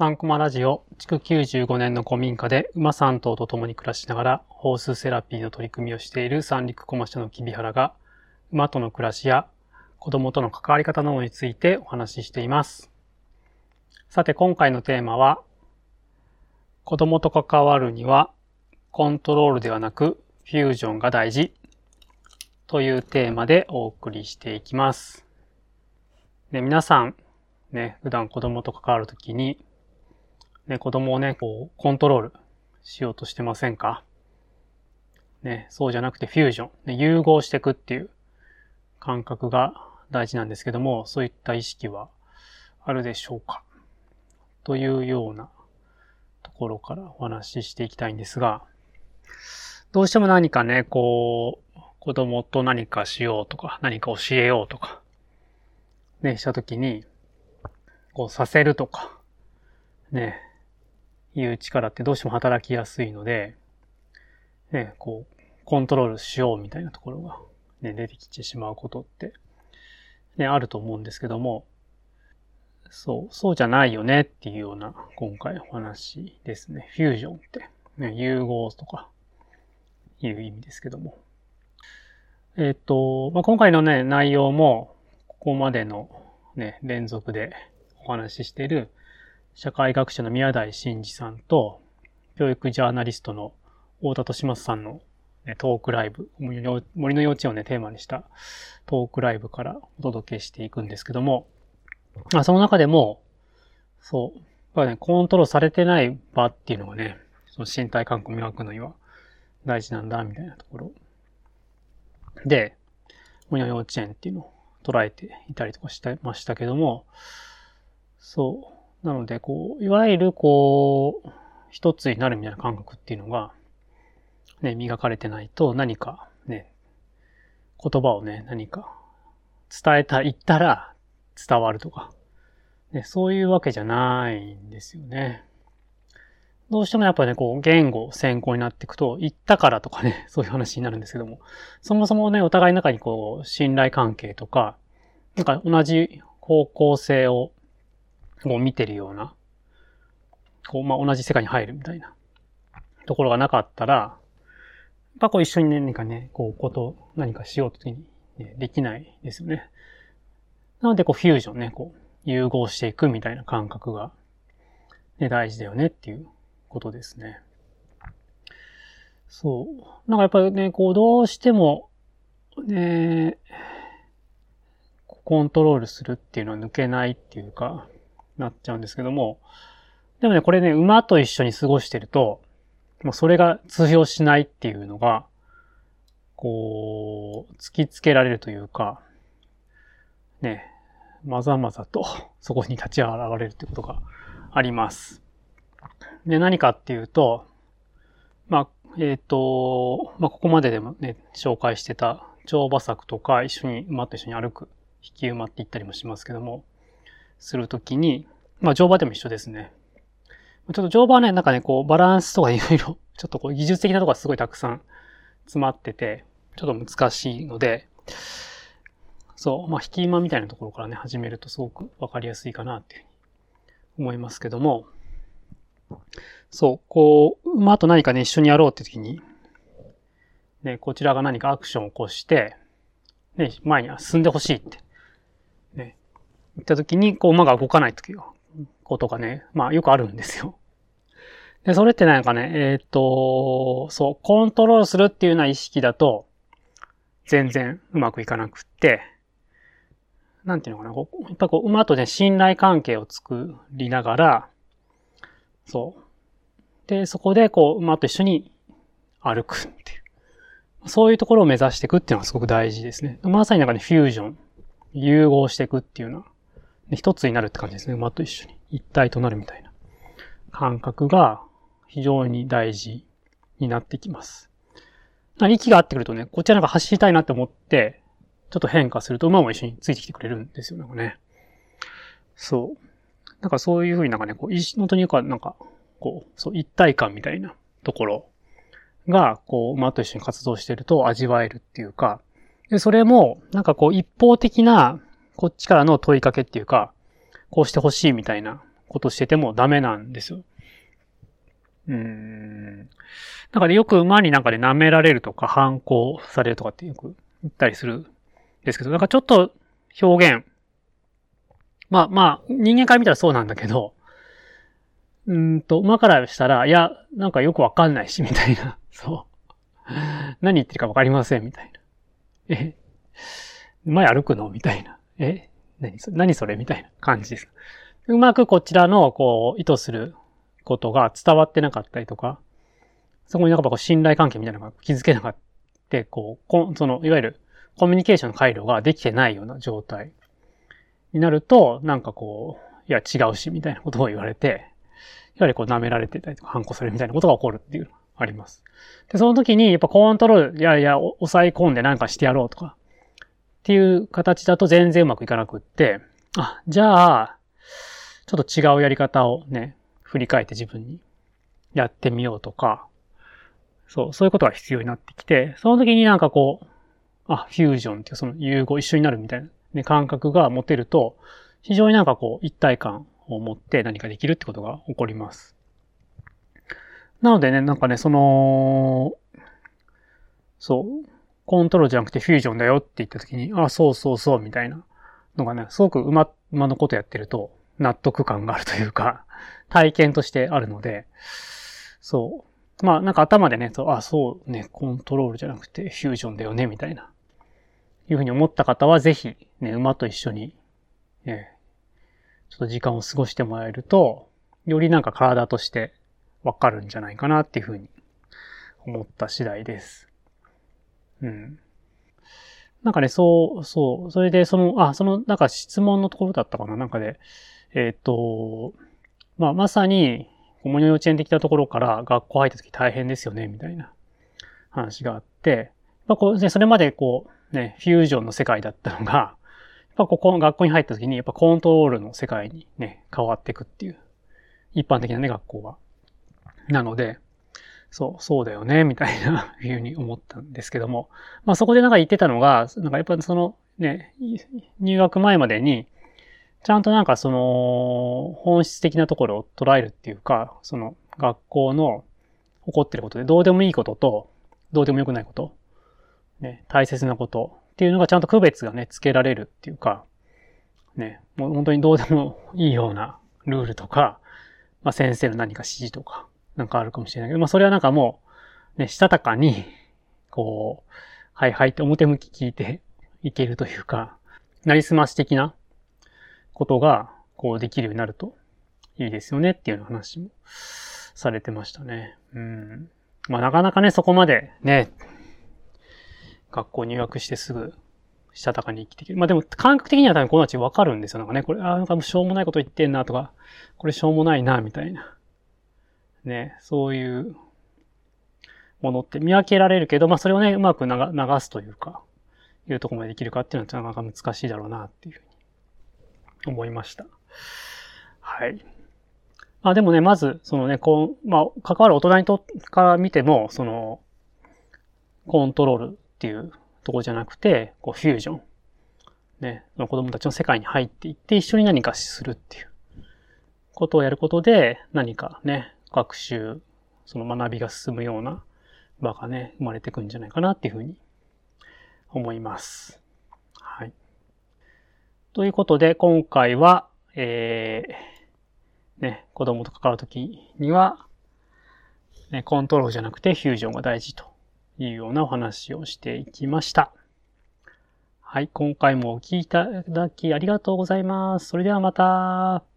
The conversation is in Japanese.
3コマラジオ、築95年の古民家で馬3頭と共に暮らしながら、ホースセラピーの取り組みをしている三陸コマ社の木原が、馬との暮らしや子供との関わり方などについてお話ししています。さて、今回のテーマは、子供と関わるには、コントロールではなく、フュージョンが大事というテーマでお送りしていきます。で皆さん、ね、普段子供と関わるときに、ね、子供をね、こう、コントロールしようとしてませんか？ね、そうじゃなくてフュージョン、ね、融合していくっていう感覚が大事なんですけども、そういった意識はあるでしょうか？というようなところからお話ししていきたいんですが、どうしても何かね、こう、子供と何かしようとか、何か教えようとか、ね、したときに、こうさせるとか、ね、いう力ってどうしても働きやすいので、ね、こう、コントロールしようみたいなところが、ね、出てきてしまうことって、ね、あると思うんですけども、そう、そうじゃないよねっていうような今回お話ですね。フュージョンって、ね、融合とかいう意味ですけども。えっ、と、まあ、今回のね、内容も、ここまでのね、連続でお話ししている社会学者の宮台真司さんと、教育ジャーナリストの大田敏正さんの、ね、トークライブ、森の幼稚園をね、テーマにしたトークライブからお届けしていくんですけども、あ、その中でも、そう、ね、コントロールされてない場っていうのがね、その身体感覚磨くのには大事なんだ、みたいなところ。で、森の幼稚園っていうのを捉えていたりとかしてましたけども、そう。なので、こう、いわゆるこう、一つになるみたいな感覚っていうのが、ね、磨かれてないと何かね、言葉をね、何か伝えた、言ったら伝わるとか、ね、そういうわけじゃないんですよね。どうしてもやっぱね、こう、言語先行になっていくと、言ったからとかね、そういう話になるんですけども、そもそもね、お互いの中にこう、信頼関係とか、なんか同じ方向性をを見てるような、こう、まあ、同じ世界に入るみたいなところがなかったら、やっぱこう一緒に何かね、こう、こと、何かしようときに、ね、できないですよね。なので、こう、フュージョンね、こう、融合していくみたいな感覚が、ね、大事だよねっていうことですね。そう。なんかやっぱりね、こう、どうしても、ね、コントロールするっていうのは抜けないっていうか、なっちゃうんですけども、でもね、これね、馬と一緒に過ごしてると、もうそれが通用しないっていうのが、こう、突きつけられるというか、ね、まざまざと そこに立ち現れるってことがあります。で、何かっていうと、まあ、えっ、ー、と、まあ、ここまででもね、紹介してた乗馬作とか一緒に馬と一緒に歩く引き馬って言ったりもしますけども、するときに、まあ乗馬でも一緒ですね。ちょっと乗馬はね、なんかね、こうバランスとかいろいろ、ちょっとこう技術的なところがすごいたくさん詰まってて、ちょっと難しいので、そう、まあ引き馬みたいなところからね、始めるとすごくわかりやすいかなっていうふうに思いますけども、そう、こう、馬と何かね、一緒にやろうって時に、ね、こちらが何かアクションを起こして、ね、前に進んでほしいって行った時に、こう馬が動かない時ことがね、まあよくあるんですよ。で、それってなんかね、えっ、ー、と、そう、コントロールするっていうような意識だと、全然うまくいかなくって、なんていうのかな、こうやっぱこう馬とね、信頼関係を作りながら、そう。で、そこでこう馬と一緒に歩くっていう。そういうところを目指していくっていうのはすごく大事ですね。まさになんかね、フュージョン、融合していくっていうような一つになるって感じですね。馬と一緒に。一体となるみたいな感覚が非常に大事になってきます。息が合ってくるとね、こっちはなんか走りたいなって思って、ちょっと変化すると馬も一緒についてきてくれるんですよ、なんかね。そう。なんかそういうふうになんかね、こう、本当にか、なんか、こう、そう、一体感みたいなところが、こう、馬と一緒に活動してると味わえるっていうか、で、それも、なんかこう、一方的なこっちからの問いかけっていうか、こうしてほしいみたいなことしててもダメなんですよ。うん。だからよく馬になんかで舐められるとか反抗されるとかってよく言ったりするんですけど、なんかちょっと表現、まあまあ、人間から見たらそうなんだけど、うんと、馬からしたら、いや、なんかよくわかんないし、みたいな。そう。何言ってるかわかりません、みたいな。え、前歩くの？みたいな。え、何それ、何それみたいな感じです。うまくこちらの、こう、意図することが伝わってなかったりとか、そこになんかこう信頼関係みたいなのが気づけなかった、こう、こその、いわゆるコミュニケーションの回路ができてないような状態になると、なんかこう、いや違うし、みたいなことを言われて、やはりこう舐められてたりとか、反抗されるみたいなことが起こるっていうのがあります。で、その時に、やっぱコントロール、いやいや、抑え込んでなんかしてやろうとか、っていう形だと全然うまくいかなくって、あ、じゃあ、ちょっと違うやり方をね、振り返って自分にやってみようとか、そう、そういうことが必要になってきて、その時になんかこう、あ、フュージョンっていうその融合一緒になるみたいな、ね、感覚が持てると、非常になんかこう一体感を持って何かできるってことが起こります。なのでね、なんかね、その、そう、コントロールじゃなくてフュージョンだよって言った時に、あ、そうそうそうみたいなのがね、すごく馬、馬のことやってると納得感があるというか、体験としてあるので、そう。まあなんか頭でね、そうあ、そうね、コントロールじゃなくてフュージョンだよね、みたいな。いうふうに思った方はぜひ、ね、馬と一緒に、ね、ちょっと時間を過ごしてもらえると、よりなんか体としてわかるんじゃないかなっていうふうに思った次第です。うん。なんかね、そう、そう。それで、その、あ、その、なんか質問のところだったかななんかで、えっ、と、まあ、まさに、子守幼稚園できたところから学校入った時大変ですよね、みたいな話があって、まあ、こう、ね、それまでこう、ね、フュージョンの世界だったのが、やっぱここ、学校に入った時に、やっぱコントロールの世界にね、変わっていくっていう、一般的なね、学校は。なので、そう、そうだよね、みたいなふうに思ったんですけども、まあそこでなんか言ってたのが、なんかやっぱそのね、入学前までに、ちゃんとなんかその、本質的なところを捉えるっていうか、その学校の起こってることで、どうでもいいことと、どうでもよくないこと、ね、大切なことっていうのがちゃんと区別がね、つけられるっていうか、ね、もう本当にどうでもいいようなルールとか、まあ先生の何か指示とか、なんかあるかもしれないけど、まあそれはなんかもう、ね、したたかに、こう、はいはいって表向き聞いて いけるというか、なりすまし的なことが、こうできるようになるといいですよねっていう話もされてましたね。うん。まあなかなかね、そこまでね、学校入学してすぐ、したたかに生きていける。まあでも感覚的には多分この人たちわかるんですよ。なんかね、これ、あなんかもうしょうもないこと言ってんなとか、これしょうもないな、みたいな。ね、そういうものって見分けられるけど、まあそれをね、うまく流すというか、いうところまでできるかっていうのはなかなか難しいだろうなっていうふうに思いました。はい。まあでもね、まず、そのね、こう、まあ、関わる大人にとから見ても、その、コントロールっていうとこじゃなくて、こう、フュージョン。ね、子供たちの世界に入っていって、一緒に何かするっていうことをやることで、何かね、学習、その学びが進むような場がね、生まれてくんじゃないかなっていうふうに思います。はいということで、今回は、えー、ね、子供と関わるときには、ね、コントロールじゃなくてフュージョンが大事というようなお話をしていきました。はい、今回もお聴きいただきありがとうございます。それではまた。